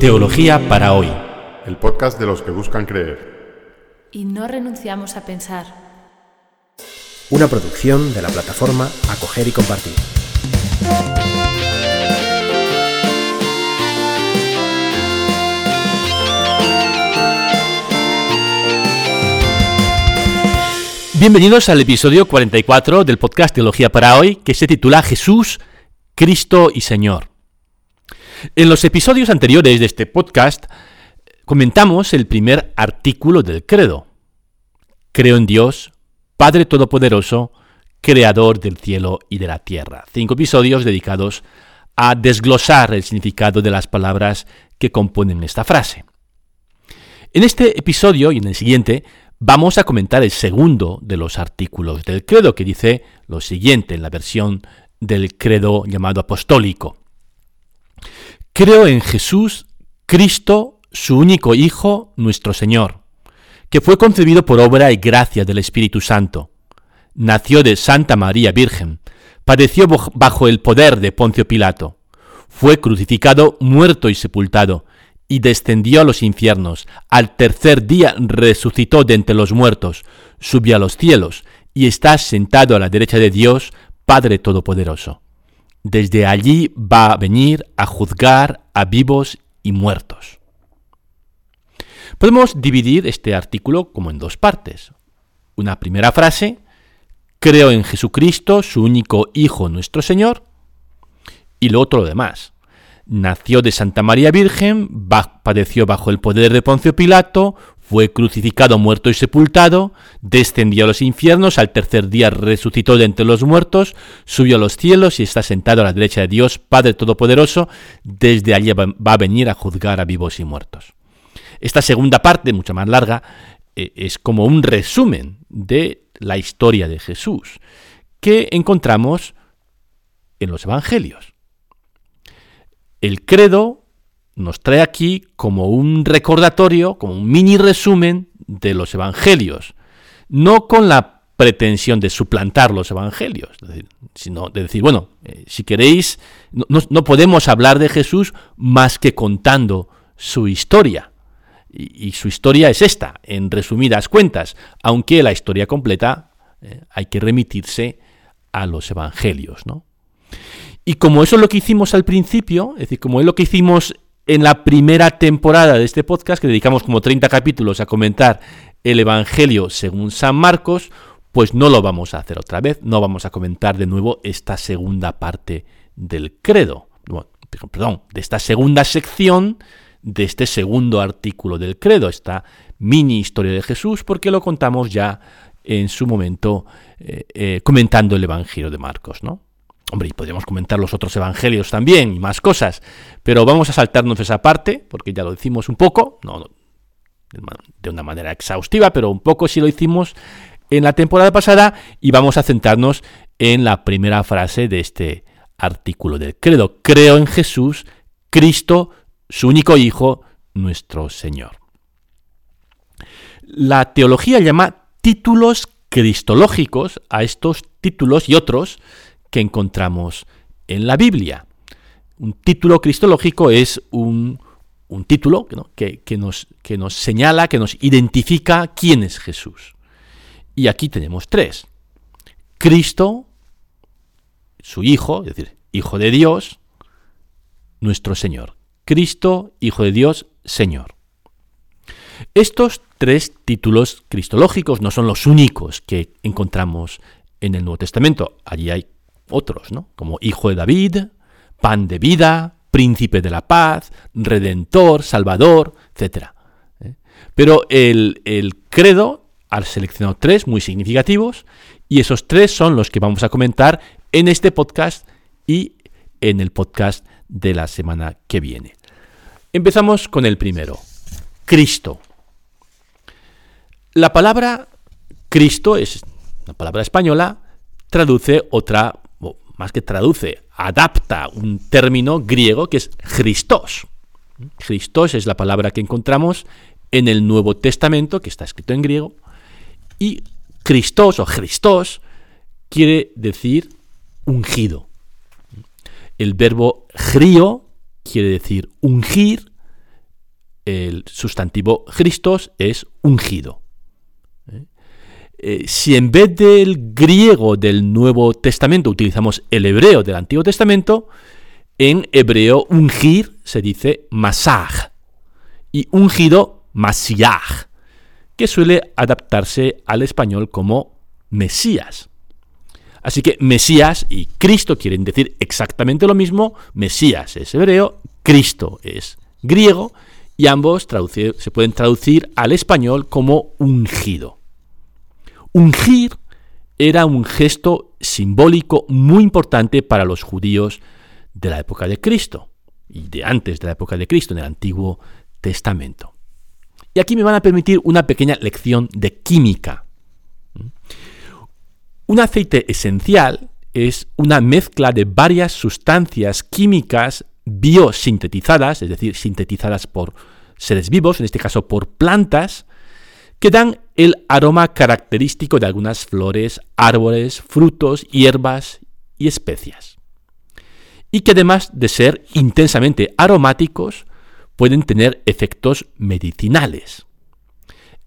Teología para hoy. El podcast de los que buscan creer. Y no renunciamos a pensar. Una producción de la plataforma Acoger y Compartir. Bienvenidos al episodio 44 del podcast Teología para hoy, que se titula Jesús, Cristo y Señor. En los episodios anteriores de este podcast comentamos el primer artículo del credo. Creo en Dios, Padre Todopoderoso, Creador del cielo y de la tierra. Cinco episodios dedicados a desglosar el significado de las palabras que componen esta frase. En este episodio y en el siguiente vamos a comentar el segundo de los artículos del credo que dice lo siguiente en la versión del credo llamado apostólico. Creo en Jesús, Cristo, su único Hijo, nuestro Señor, que fue concebido por obra y gracia del Espíritu Santo. Nació de Santa María Virgen, padeció bajo el poder de Poncio Pilato, fue crucificado, muerto y sepultado, y descendió a los infiernos. Al tercer día resucitó de entre los muertos, subió a los cielos, y está sentado a la derecha de Dios, Padre Todopoderoso. Desde allí va a venir a juzgar a vivos y muertos. Podemos dividir este artículo como en dos partes. Una primera frase, creo en Jesucristo, su único Hijo nuestro Señor, y lo otro lo demás. Nació de Santa María Virgen, padeció bajo el poder de Poncio Pilato, fue crucificado, muerto y sepultado, descendió a los infiernos, al tercer día resucitó de entre los muertos, subió a los cielos y está sentado a la derecha de Dios, Padre Todopoderoso, desde allí va a venir a juzgar a vivos y muertos. Esta segunda parte, mucho más larga, e, es como un resumen de la historia de Jesús, que encontramos en los Evangelios. El credo nos trae aquí como un recordatorio, como un mini resumen de los evangelios, no con la pretensión de suplantar los evangelios, sino de decir, bueno, eh, si queréis, no, podemos hablar de Jesús más que contando su historia. Y, su historia es esta, en resumidas cuentas, aunque la historia completa eh, hay que remitirse a los evangelios, ¿no? Y como eso es lo que hicimos al principio, es decir, como es lo que hicimos en la primera temporada de este podcast, que dedicamos como 30 capítulos a comentar el Evangelio según San Marcos, pues no lo vamos a hacer otra vez, no vamos a comentar de nuevo esta segunda parte del credo, perdón, de esta segunda sección de este segundo artículo del credo, esta mini historia de Jesús, porque lo contamos ya en su momento eh, eh, comentando el Evangelio de Marcos, ¿no? Hombre, y podríamos comentar los otros evangelios también y más cosas, pero vamos a saltarnos esa parte, porque ya lo hicimos un poco, no de una manera exhaustiva, pero un poco sí lo hicimos en la temporada pasada y vamos a centrarnos en la primera frase de este artículo del credo. Creo en Jesús, Cristo, su único Hijo, nuestro Señor. La teología llama títulos cristológicos a estos títulos y otros que encontramos en la Biblia. Un título cristológico es un, título que, nos, que nos señala, que nos identifica quién es Jesús. Y aquí tenemos tres. Cristo, su Hijo, es decir, Hijo de Dios, nuestro Señor. Cristo, Hijo de Dios, Señor. Estos tres títulos cristológicos no son los únicos que encontramos en el Nuevo Testamento. Allí hay otros, ¿no? Como Hijo de David, Pan de Vida, Príncipe de la Paz, Redentor, Salvador, etc. ¿eh? Pero el, el credo ha seleccionado tres muy significativos y esos tres son los que vamos a comentar en este podcast y en el podcast de la semana que viene. Empezamos con el primero, Cristo. La palabra Cristo es una palabra española, traduce otra más que traduce, adapta un término griego que es Christos. Christos es la palabra que encontramos en el Nuevo Testamento, que está escrito en griego, y Christos o Christos quiere decir ungido. El verbo grio quiere decir ungir, el sustantivo Christos es ungido. ¿Eh? Si en vez del griego del Nuevo Testamento utilizamos el hebreo del Antiguo Testamento, en hebreo ungir se dice masaj y ungido masiach, que suele adaptarse al español como Mesías. Así que Mesías y Cristo quieren decir exactamente lo mismo. Mesías es hebreo, Cristo es griego, y ambos se pueden traducir al español como ungido. Ungir era un gesto simbólico muy importante para los judíos de la época de Cristo y de antes de la época de Cristo en el Antiguo Testamento. Y aquí me van a permitir una pequeña lección de química. Un aceite esencial es una mezcla de varias sustancias químicas biosintetizadas, es decir, sintetizadas por seres vivos, en este caso por plantas, que dan el aroma característico de algunas flores, árboles, frutos, hierbas y especias. Y que además de ser intensamente aromáticos, pueden tener efectos medicinales.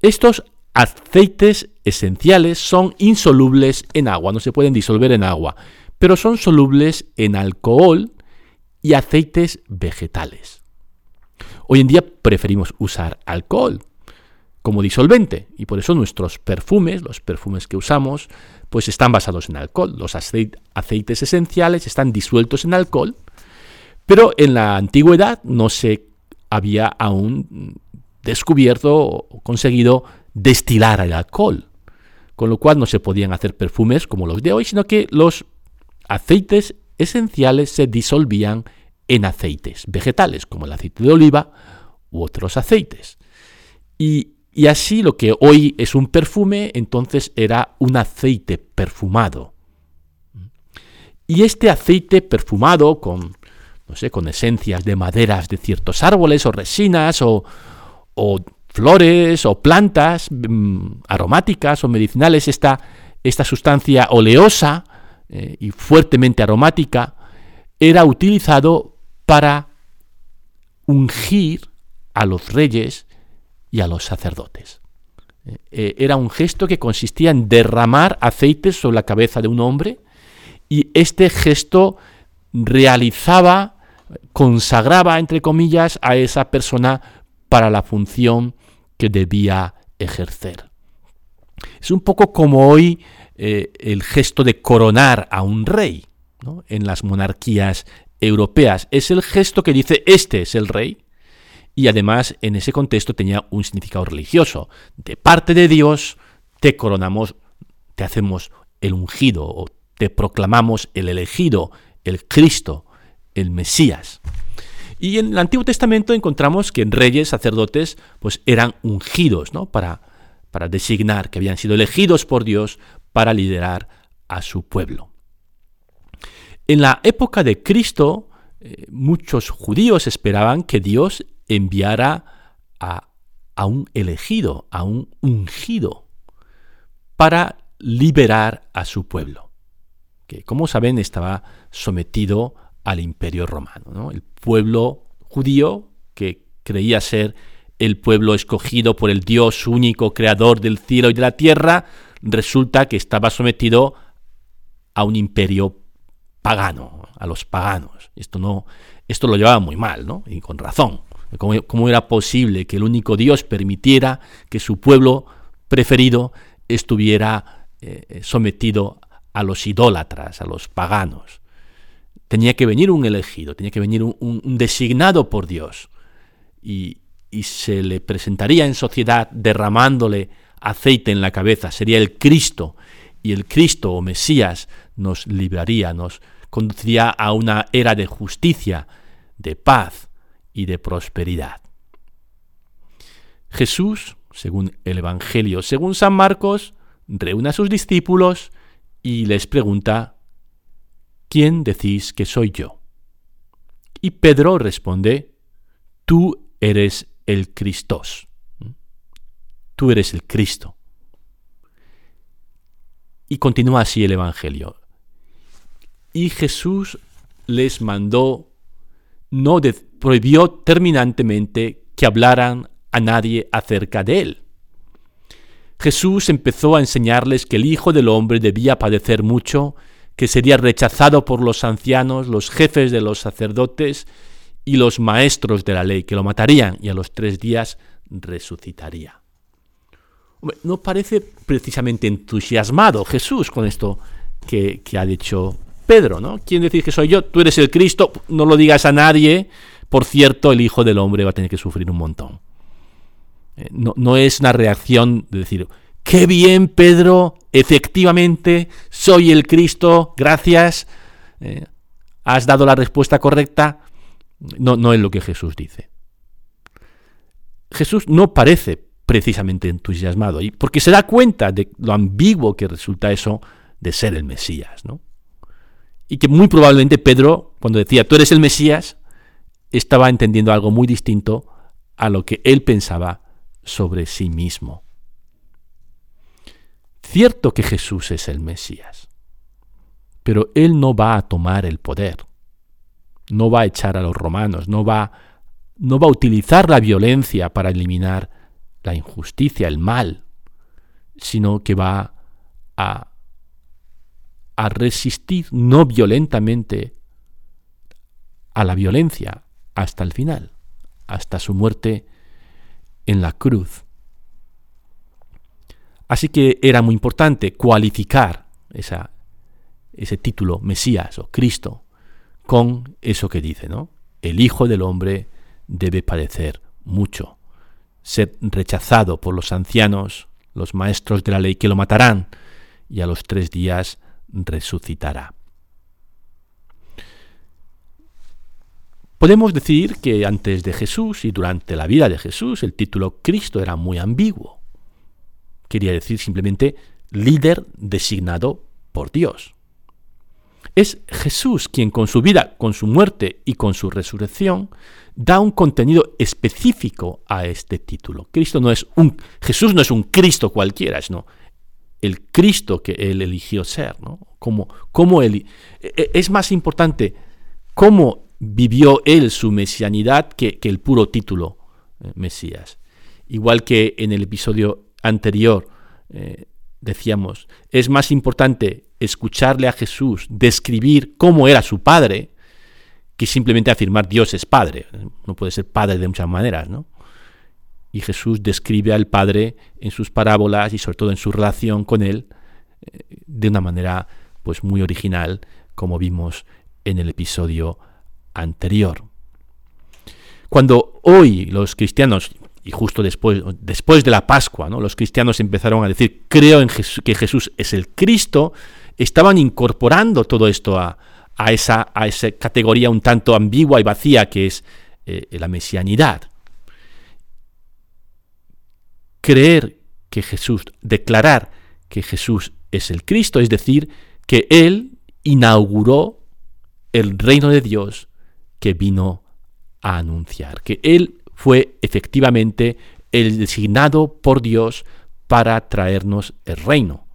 Estos aceites esenciales son insolubles en agua, no se pueden disolver en agua, pero son solubles en alcohol y aceites vegetales. Hoy en día preferimos usar alcohol como disolvente y por eso nuestros perfumes, los perfumes que usamos, pues están basados en alcohol. Los aceites esenciales están disueltos en alcohol, pero en la antigüedad no se había aún descubierto o conseguido destilar el alcohol, con lo cual no se podían hacer perfumes como los de hoy, sino que los aceites esenciales se disolvían en aceites vegetales, como el aceite de oliva u otros aceites. Y, así lo que hoy es un perfume, entonces era un aceite perfumado. Y este aceite perfumado con, no sé, con esencias de maderas de ciertos árboles o resinas o, flores o plantas mm, aromáticas o medicinales, esta, esta sustancia oleosa eh, y fuertemente aromática, era utilizado para ungir a los reyes y a los sacerdotes. Eh, eh, era un gesto que consistía en derramar aceite sobre la cabeza de un hombre y este gesto realizaba, consagraba, entre comillas, a esa persona para la función que debía ejercer. Es un poco como hoy el gesto de coronar a un rey en las monarquías europeas. Es el gesto que dice este es el rey y además en ese contexto tenía un significado religioso. De parte de Dios te coronamos, te hacemos el ungido o te proclamamos el elegido, el Cristo, el Mesías. Y en el Antiguo Testamento encontramos que en reyes, sacerdotes, pues eran ungidos, ¿no? Para, para designar que habían sido elegidos por Dios para liderar a su pueblo. En la época de Cristo, eh, muchos judíos esperaban que Dios enviara a, un elegido, a un ungido, para liberar a su pueblo, que como saben estaba sometido al imperio romano. El pueblo judío, que creía ser el pueblo escogido por el Dios único, creador del cielo y de la tierra, resulta que estaba sometido a un imperio pagano, a los paganos. Esto, no, esto lo llevaba muy mal, ¿no? Y con razón. ¿Cómo, era posible que el único Dios permitiera que su pueblo preferido estuviera eh, sometido a los idólatras, a los paganos? Tenía que venir un elegido, tenía que venir un, designado por Dios. Y, y se le presentaría en sociedad derramándole aceite en la cabeza. Sería el Cristo. Y el Cristo o Mesías nos libraría, nos conduciría a una era de justicia, de paz y de prosperidad. Jesús, según el Evangelio, según San Marcos, reúne a sus discípulos y les pregunta, ¿quién decís que soy yo? Y Pedro responde, tú eres el Cristo. Tú eres el Cristo. Y continúa así el Evangelio. Y Jesús les mandó, no prohibió terminantemente que hablaran a nadie acerca de él. Jesús empezó a enseñarles que el Hijo del Hombre debía padecer mucho, que sería rechazado por los ancianos, los jefes de los sacerdotes y los maestros de la ley, que lo matarían y a los tres días resucitaría. no parece precisamente entusiasmado Jesús con esto que, ha dicho Pedro, ¿no? ¿Quién decir que soy yo? Tú eres el Cristo, no lo digas a nadie. Por cierto, el Hijo del Hombre va a tener que sufrir un montón. Eh, no, es una reacción de decir, qué bien Pedro, efectivamente, soy el Cristo, gracias, eh, has dado la respuesta correcta. No, no es lo que Jesús dice. Jesús no parece precisamente entusiasmado, porque se da cuenta de lo ambiguo que resulta eso de ser el Mesías, ¿no? Y que muy probablemente Pedro, cuando decía, tú eres el Mesías, estaba entendiendo algo muy distinto a lo que él pensaba sobre sí mismo. Cierto que Jesús es el Mesías, pero Él no va a tomar el poder, no va a echar a los romanos, no va, no va a utilizar la violencia para eliminar la injusticia, el mal, sino que va a, a resistir no violentamente a la violencia hasta el final, hasta su muerte en la cruz. Así que era muy importante cualificar ese título, Mesías o Cristo, con eso que dice, ¿no? El Hijo del Hombre debe padecer mucho, ser rechazado por los ancianos, los maestros de la ley que lo matarán, y a los tres días resucitará. Podemos decir que antes de Jesús y durante la vida de Jesús el título Cristo era muy ambiguo. Quería decir simplemente líder designado por Dios. Es Jesús quien con su vida, con su muerte y con su resurrección da un contenido específico a este título. Cristo no es un Jesús no es un Cristo cualquiera, sino el Cristo que él eligió ser, ¿no? Como, como él, e, e, es más importante cómo vivió él su mesianidad que, el puro título eh, Mesías. Igual que en el episodio anterior eh, decíamos, es más importante escucharle a Jesús describir cómo era su padre que simplemente afirmar Dios es padre. No puede ser padre de muchas maneras, ¿no? Y Jesús describe al Padre en sus parábolas y sobre todo en su relación con Él eh, de una manera pues muy original, como vimos en el episodio. Cuando hoy los cristianos, y justo después, después de la Pascua, los cristianos empezaron a decir, creo en que Jesús es el Cristo, estaban incorporando todo esto a, esa, a esa categoría un tanto ambigua y vacía que es eh, la mesianidad. Creer que Jesús, declarar que Jesús es el Cristo, es decir, que Él inauguró el reino de Dios que vino a anunciar, que Él fue efectivamente el designado por Dios para traernos el reino.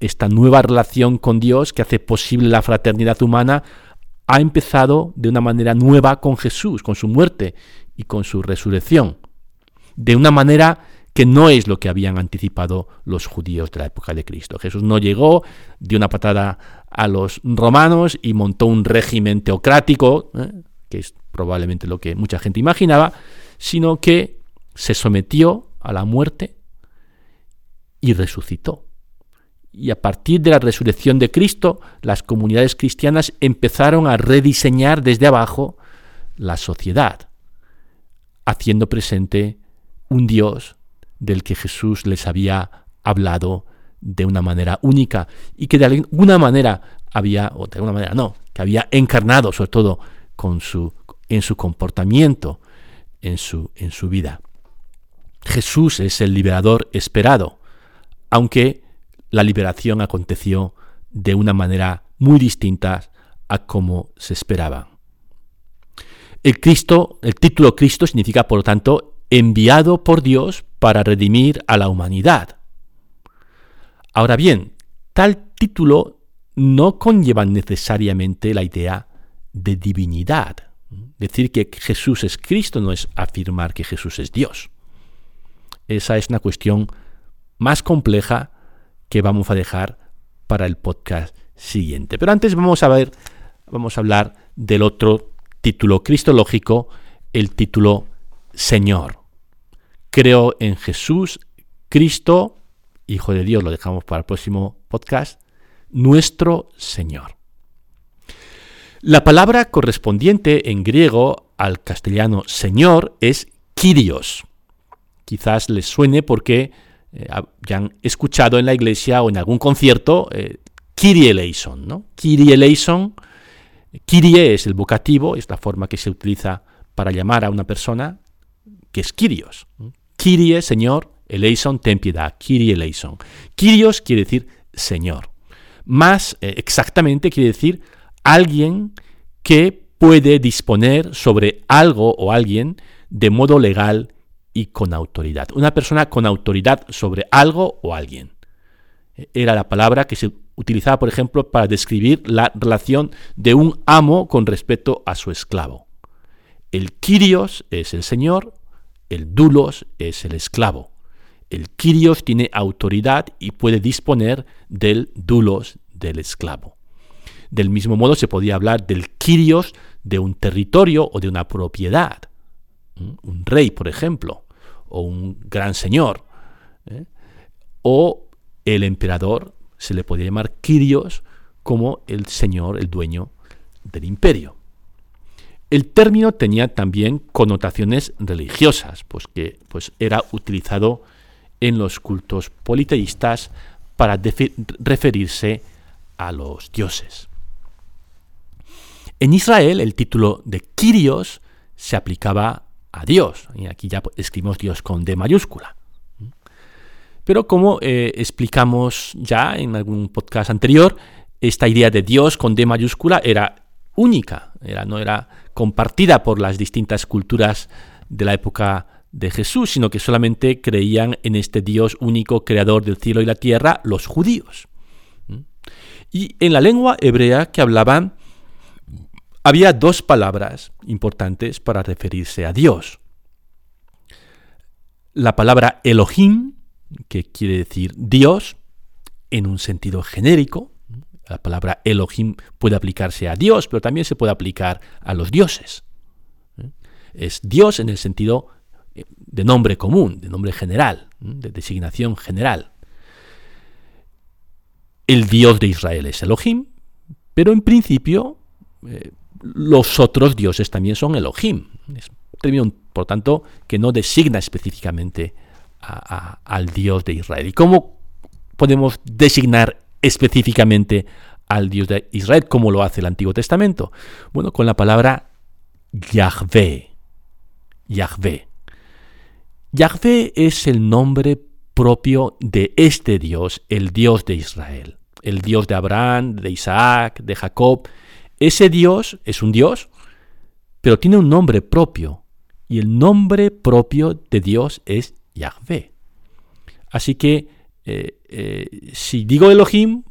esta nueva relación con Dios que hace posible la fraternidad humana ha empezado de una manera nueva con Jesús, con su muerte y con su resurrección, de una manera que no es lo que habían anticipado los judíos de la época de Cristo. Jesús no llegó, dio una patada a los romanos y montó un régimen teocrático, ¿eh? que es probablemente lo que mucha gente imaginaba, sino que se sometió a la muerte y resucitó. Y a partir de la resurrección de Cristo, las comunidades cristianas empezaron a rediseñar desde abajo la sociedad, haciendo presente un Dios del que Jesús les había hablado de una manera única y que de alguna manera había, o de alguna manera no, que había encarnado sobre todo con su, en su comportamiento, en su, en su vida. Jesús es el liberador esperado, aunque la liberación aconteció de una manera muy distinta a como se esperaba. El Cristo, el título Cristo significa, por lo tanto, enviado por Dios para redimir a la humanidad. Ahora bien, tal título no conllevan necesariamente la idea de divinidad. Decir que Jesús es Cristo no es afirmar que Jesús es Dios. Esa es una cuestión más compleja que vamos a dejar para el podcast siguiente. Pero antes vamos a ver, vamos a hablar del otro título cristológico, el título Señor. Creo en Jesús, Cristo, Hijo de Dios, lo dejamos para el próximo podcast, nuestro Señor. La palabra correspondiente en griego al castellano Señor es Kyrios. Quizás les suene porque eh, ya han escuchado en la iglesia o en algún concierto eh, Kyrie eleison. ¿no? Kyrie eleison, Kyrie es el vocativo, es la forma que se utiliza para llamar a una persona, que es Kyrios. Kyrie, Señor, eleison, ten piedad, Kyrie eleison. Kyrios quiere decir Señor. Más eh, exactamente quiere decir alguien que puede disponer sobre algo o alguien de modo legal y con autoridad. Una persona con autoridad sobre algo o alguien. Era la palabra que se utilizaba, por ejemplo, para describir la relación de un amo con respecto a su esclavo. El Kyrios es el señor, el Dulos es el esclavo. El Kyrios tiene autoridad y puede disponer del Dulos del esclavo. Del mismo modo se podía hablar del Kyrios de un territorio o de una propiedad. Un rey, por ejemplo, o un gran señor. ¿eh? O el emperador se le podía llamar Kyrios como el señor, el dueño del imperio. El término tenía también connotaciones religiosas, pues que pues era utilizado en los cultos politeístas para referirse a los dioses. En Israel el título de Kyrios se aplicaba a Dios, y aquí ya escribimos Dios con D mayúscula. Pero como eh, explicamos ya en algún podcast anterior, esta idea de Dios con D mayúscula era única, era, no era compartida por las distintas culturas de la época de Jesús, sino que solamente creían en este Dios único, creador del cielo y la tierra, los judíos. Y en la lengua hebrea que hablaban había dos palabras importantes para referirse a Dios. La palabra Elohim, que quiere decir Dios, en un sentido genérico. La palabra Elohim puede aplicarse a Dios, pero también se puede aplicar a los dioses. Es Dios en el sentido eh, de nombre común, de nombre general, de designación general. El Dios de Israel es Elohim, pero en principio eh, los otros dioses también son Elohim. Es un término, por tanto, que no designa específicamente al Dios de Israel. ¿Y cómo podemos designar específicamente al Dios de Israel, como lo hace el Antiguo Testamento? Bueno, con la palabra Yahvé. Yahvé. Yahvé es el nombre propio de este Dios, el Dios de Israel, el Dios de Abraham, de Isaac, de Jacob, ese Dios es un Dios, pero tiene un nombre propio. Y el nombre propio de Dios es Yahvé. Así que eh, eh, si digo Elohim,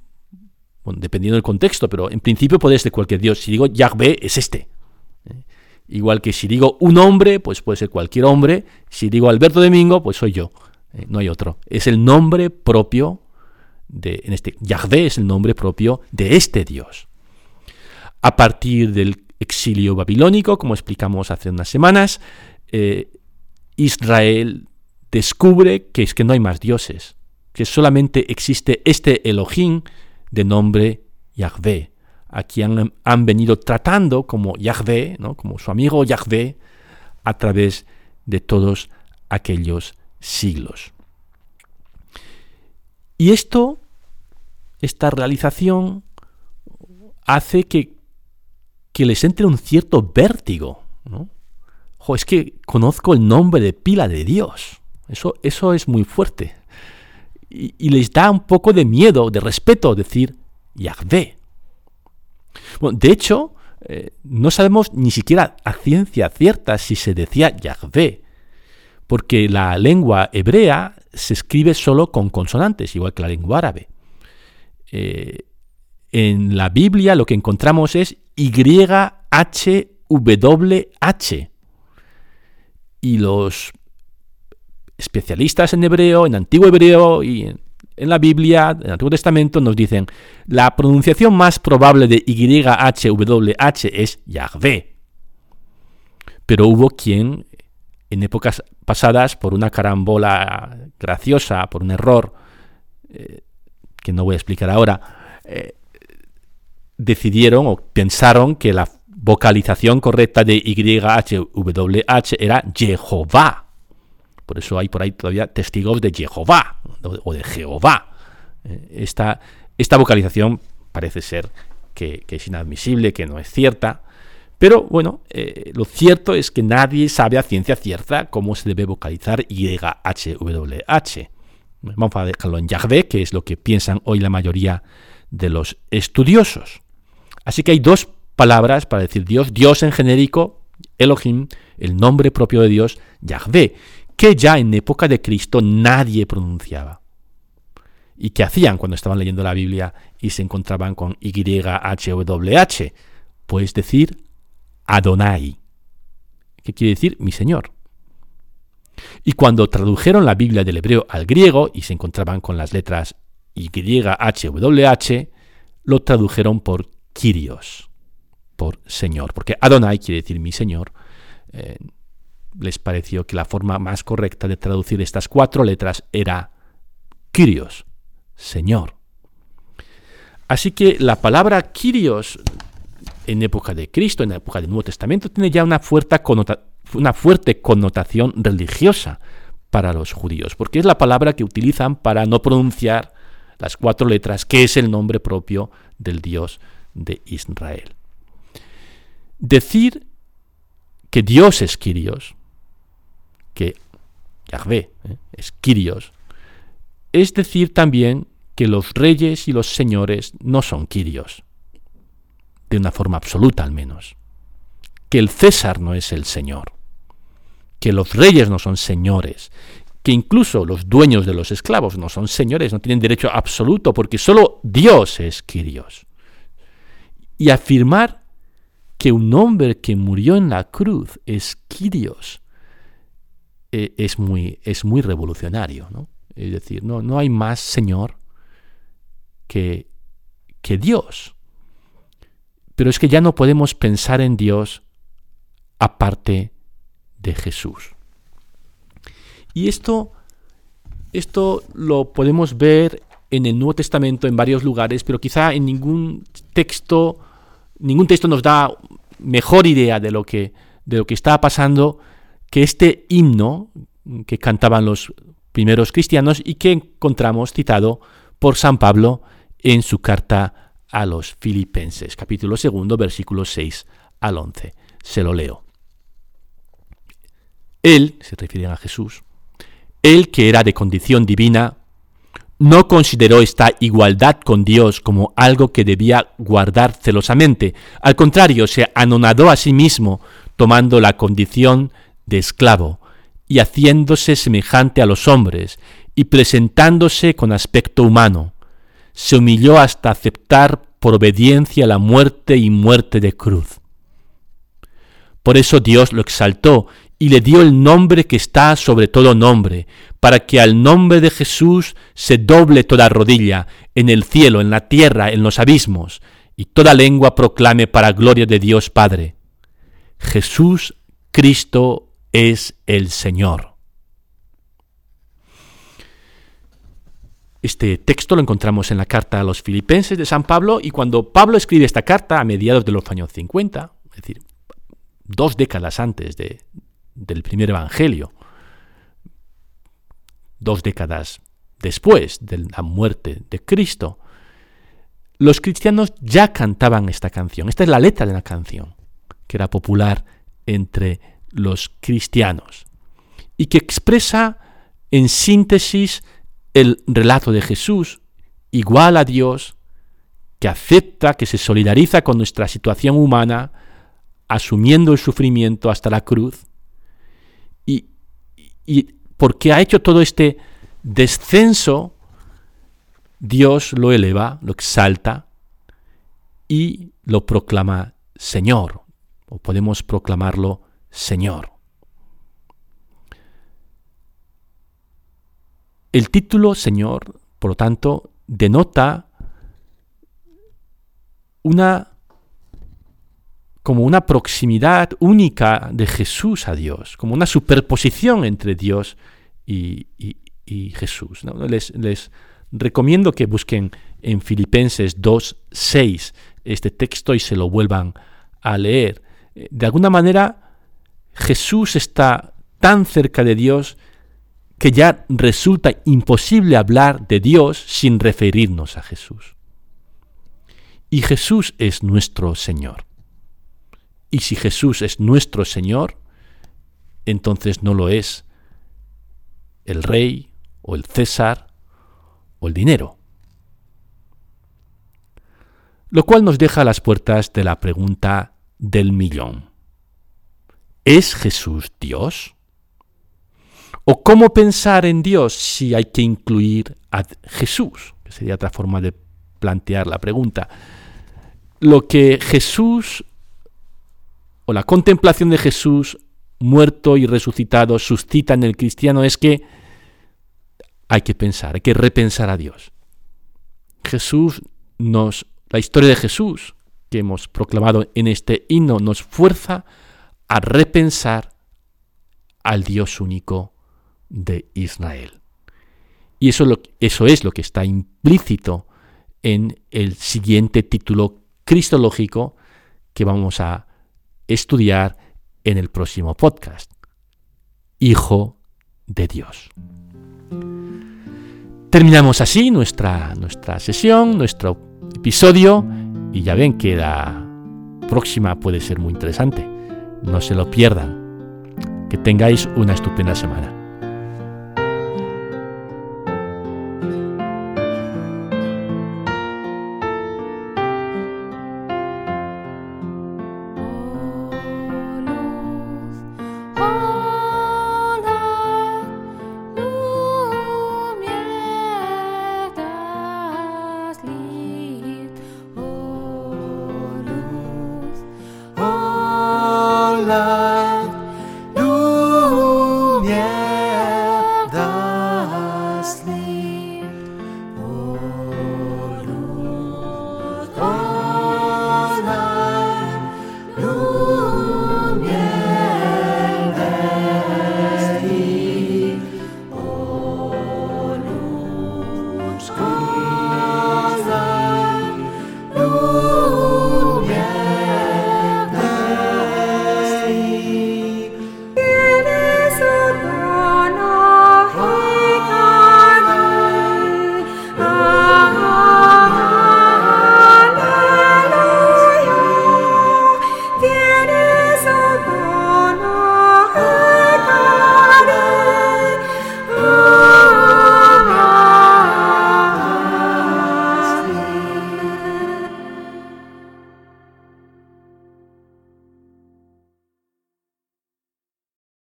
dependiendo del contexto, pero en principio puede ser cualquier Dios. Si digo Yahvé, es este. ¿eh? Igual que si digo un hombre, pues puede ser cualquier hombre. Si digo Alberto Domingo, pues soy yo. no hay otro. Es el nombre propio de, en este, Yahvé es el nombre propio de este Dios. A partir del exilio babilónico, como explicamos hace unas semanas, eh, Israel descubre que es que no hay más dioses, que solamente existe este Elohim de nombre Yahvé, a quien han, venido tratando como Yahvé, ¿no? como su amigo Yahvé, a través de todos aquellos siglos. Y esto, esta realización, hace que que les entre un cierto vértigo. ¿no? es que conozco el nombre de pila de Dios. Eso, eso es muy fuerte. Y, les da un poco de miedo, de respeto decir Yahvé. Bueno, de hecho, eh, no sabemos ni siquiera a ciencia cierta si se decía Yahvé, porque la lengua hebrea se escribe solo con consonantes, igual que la lengua árabe. Eh, en la Biblia lo que encontramos es YHWH. Y los especialistas en hebreo, en antiguo hebreo y en, la Biblia, en el Antiguo Testamento, nos dicen la pronunciación más probable de YHWH es Yahvé. Pero hubo quien en épocas pasadas, por una carambola graciosa, por un error, eh, que no voy a explicar ahora, eh, decidieron o pensaron que la vocalización correcta de YHWH era Jehová. Por eso hay por ahí todavía testigos de Jehová o de Jehová. Eh, esta, vocalización parece ser que, es inadmisible, que no es cierta. Pero bueno, eh, lo cierto es que nadie sabe a ciencia cierta cómo se debe vocalizar YHWH. Vamos a dejarlo en Yahvé, que es lo que piensan hoy la mayoría de los estudiosos. Así que hay dos palabras para decir Dios, Dios en genérico, Elohim, el nombre propio de Dios, Yahvé, que ya en época de Cristo nadie pronunciaba. ¿Y qué hacían cuando estaban leyendo la Biblia y se encontraban con YHWH? Pues decir Adonai, ¿Qué quiere decir mi Señor. Y cuando tradujeron la Biblia del hebreo al griego y se encontraban con las letras YHWH, lo tradujeron por Kyrios, por Señor, porque Adonai quiere decir mi Señor. Eh, les pareció que la forma más correcta de traducir estas cuatro letras era Kyrios, Señor. Así que la palabra Kyrios en época de Cristo, en época del Nuevo Testamento, tiene ya una fuerte, una fuerte connotación religiosa para los judíos, porque es la palabra que utilizan para no pronunciar las cuatro letras, que es el nombre propio del Dios de Israel. Decir que Dios es Kyrios, que Yahvé ¿eh? es Kyrios, es decir también que los reyes y los señores no son Kyrios, de una forma absoluta al menos, que el César no es el Señor, que los reyes no son señores, que incluso los dueños de los esclavos no son señores, no tienen derecho absoluto, porque solo Dios es Kyrios. Y afirmar que un hombre que murió en la cruz es Kyrios eh, es, muy, es muy revolucionario. ¿no? Es decir, no, no hay más Señor que, que Dios. Pero es que ya no podemos pensar en Dios aparte de Jesús. Y esto, esto lo podemos ver en el Nuevo Testamento en varios lugares, pero quizá en ningún texto ningún texto nos da mejor idea de lo que, de lo que estaba pasando que este himno que cantaban los primeros cristianos y que encontramos citado por San Pablo en su carta a los filipenses, capítulo segundo, versículos 6 al 11. Se lo leo. Él, se refiere a Jesús, él que era de condición divina, no consideró esta igualdad con Dios como algo que debía guardar celosamente. Al contrario, se anonadó a sí mismo, tomando la condición de esclavo, y haciéndose semejante a los hombres, y presentándose con aspecto humano. Se humilló hasta aceptar por obediencia la muerte y muerte de cruz. Por eso Dios lo exaltó y le dio el nombre que está sobre todo nombre, para que al nombre de Jesús se doble toda rodilla, en el cielo, en la tierra, en los abismos, y toda lengua proclame para gloria de Dios Padre. Jesús Cristo es el Señor. Este texto lo encontramos en la carta a los filipenses de San Pablo y cuando Pablo escribe esta carta a mediados de los años 50, es decir, dos décadas antes de, del primer Evangelio, dos décadas después de la muerte de Cristo, los cristianos ya cantaban esta canción. Esta es la letra de la canción, que era popular entre los cristianos, y que expresa en síntesis el relato de Jesús, igual a Dios, que acepta, que se solidariza con nuestra situación humana, asumiendo el sufrimiento hasta la cruz, y porque ha hecho todo este descenso, Dios lo eleva, lo exalta, y lo proclama Señor, o podemos proclamarlo Señor. El título Señor, por lo tanto, denota una como una proximidad única de Jesús a Dios, como una superposición entre Dios y, Jesús. Les, recomiendo que busquen en Filipenses 2.6 este texto y se lo vuelvan a leer. De alguna manera, Jesús está tan cerca de Dios que ya resulta imposible hablar de Dios sin referirnos a Jesús. Y Jesús es nuestro Señor. Y si Jesús es nuestro Señor, entonces no lo es el rey o el César o el dinero. Lo cual nos deja a las puertas de la pregunta del millón. ¿Es Jesús Dios? ¿O cómo pensar en Dios si hay que incluir a Jesús? Sería otra forma de plantear la pregunta. Lo que Jesús o la contemplación de Jesús muerto y resucitado suscita en el cristiano es que hay que pensar, hay que repensar a Dios. Jesús nos, la historia de Jesús que hemos proclamado en este himno nos fuerza a repensar al Dios único de Israel. Y eso, eso es lo que está implícito en el siguiente título cristológico que vamos a estudiar en el próximo podcast. Hijo de Dios. Terminamos así nuestra, nuestra sesión, nuestro episodio, y ya ven que la próxima puede ser muy interesante. No se lo pierdan. Que tengáis una estupenda semana.